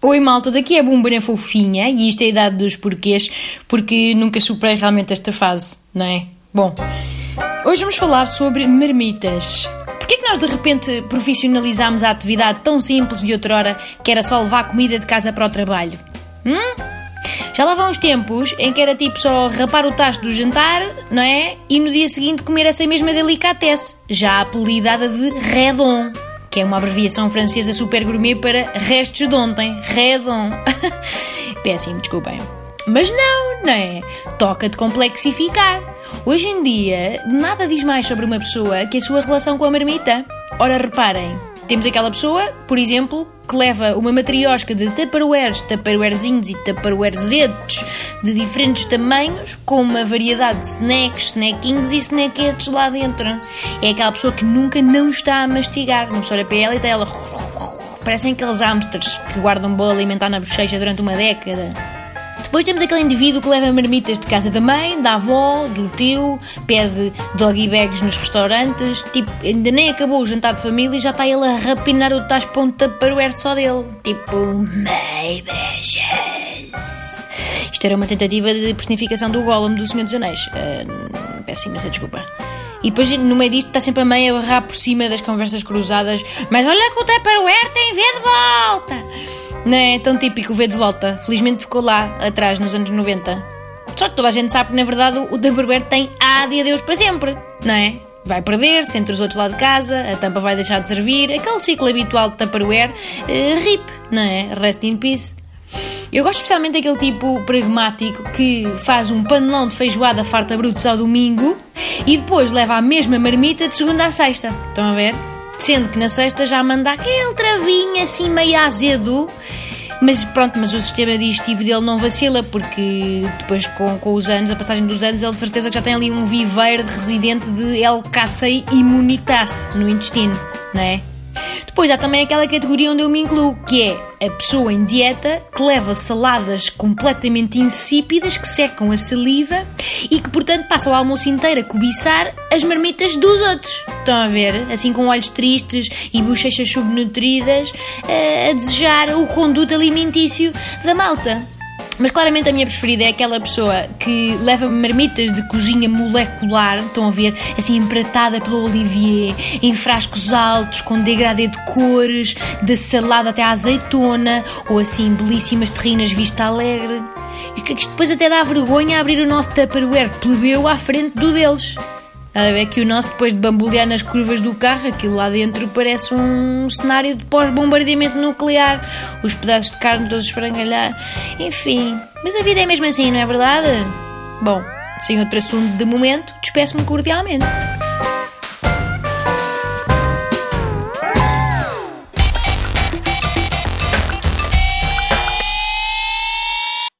Oi malta, daqui é Bumbana Fofinha e isto é a idade dos porquês, porque nunca superei realmente esta fase, não é? Bom, hoje vamos falar sobre marmitas. Porquê que nós de repente profissionalizámos a atividade tão simples de outrora que era só levar comida de casa para o trabalho? Hum? Já lá vão os tempos em que era tipo só rapar o tacho do jantar, não é? E no dia seguinte comer essa mesma delicatesse, já apelidada de redon que é uma abreviação francesa super gourmet para restos de ontem. Redon. Péssimo, desculpem. Mas não, não é? Toca de complexificar. Hoje em dia, nada diz mais sobre uma pessoa que a sua relação com a marmita. Ora, reparem, temos aquela pessoa, por exemplo, que leva uma matriosca de tupperwares, tupperwarezinhos e tupperwarezetes de diferentes tamanhos, com uma variedade de snacks, snackinhos e snacketes lá dentro. É aquela pessoa que nunca não está a mastigar. Uma pessoa para ela e está ela... Parecem aqueles hamsters que guardam bolo alimentar na bochecha durante uma década. Depois temos aquele indivíduo que leva marmitas de casa da mãe, da avó, do tio, pede doggy bags nos restaurantes, tipo, ainda nem acabou o jantar de família e já está ele a rapinar o tacho para um tupperware só dele. Tipo, mãe brechas. Isto era uma tentativa de personificação do Gollum do Senhor dos Anéis. Uh, peço imensa desculpa. E depois, no meio disto, está sempre a mãe a barrar por cima das conversas cruzadas. Mas olha que o Tupperware tem V de volta! Não é tão típico ver de volta. Felizmente ficou lá, atrás, nos anos 90. Só que toda a gente sabe que, na verdade, o Tupperware tem A de adeus para sempre, não é? Vai perder-se entre os outros lá de casa, a tampa vai deixar de servir, aquele ciclo habitual de Tupperware, uh, RIP, não é? Rest in peace. Eu gosto especialmente daquele tipo pragmático que faz um panelão de feijoada farta brutos ao domingo e depois leva a mesma marmita de segunda a sexta. Estão a ver? Sendo que na sexta já manda aquele travinho assim meio azedo. Mas pronto, mas o sistema digestivo dele não vacila, porque depois com, com os anos, a passagem dos anos, ele de certeza que já tem ali um viveiro de residente de El Cassei Immunitas no intestino, não é? Depois há também aquela categoria onde eu me incluo, que é a pessoa em dieta que leva saladas completamente insípidas que secam a saliva e que, portanto, passa o almoço inteiro a cobiçar as marmitas dos outros. Estão a ver? Assim com olhos tristes e bochechas subnutridas a desejar o conduto alimentício da malta. Mas claramente a minha preferida é aquela pessoa que leva marmitas de cozinha molecular, estão a ver, assim empratada pelo Olivier, em frascos altos, com degradê de cores, da salada até à azeitona, ou assim belíssimas terrinas vista alegre. E que depois até dá vergonha abrir o nosso Tupperware plebeu à frente do deles. É que o nosso, depois de bambolear nas curvas do carro, aquilo lá dentro parece um cenário de pós-bombardeamento nuclear. Os pedaços de carne todos esfrangalhar. Enfim, mas a vida é mesmo assim, não é verdade? Bom, sem outro assunto de momento, despeço-me cordialmente.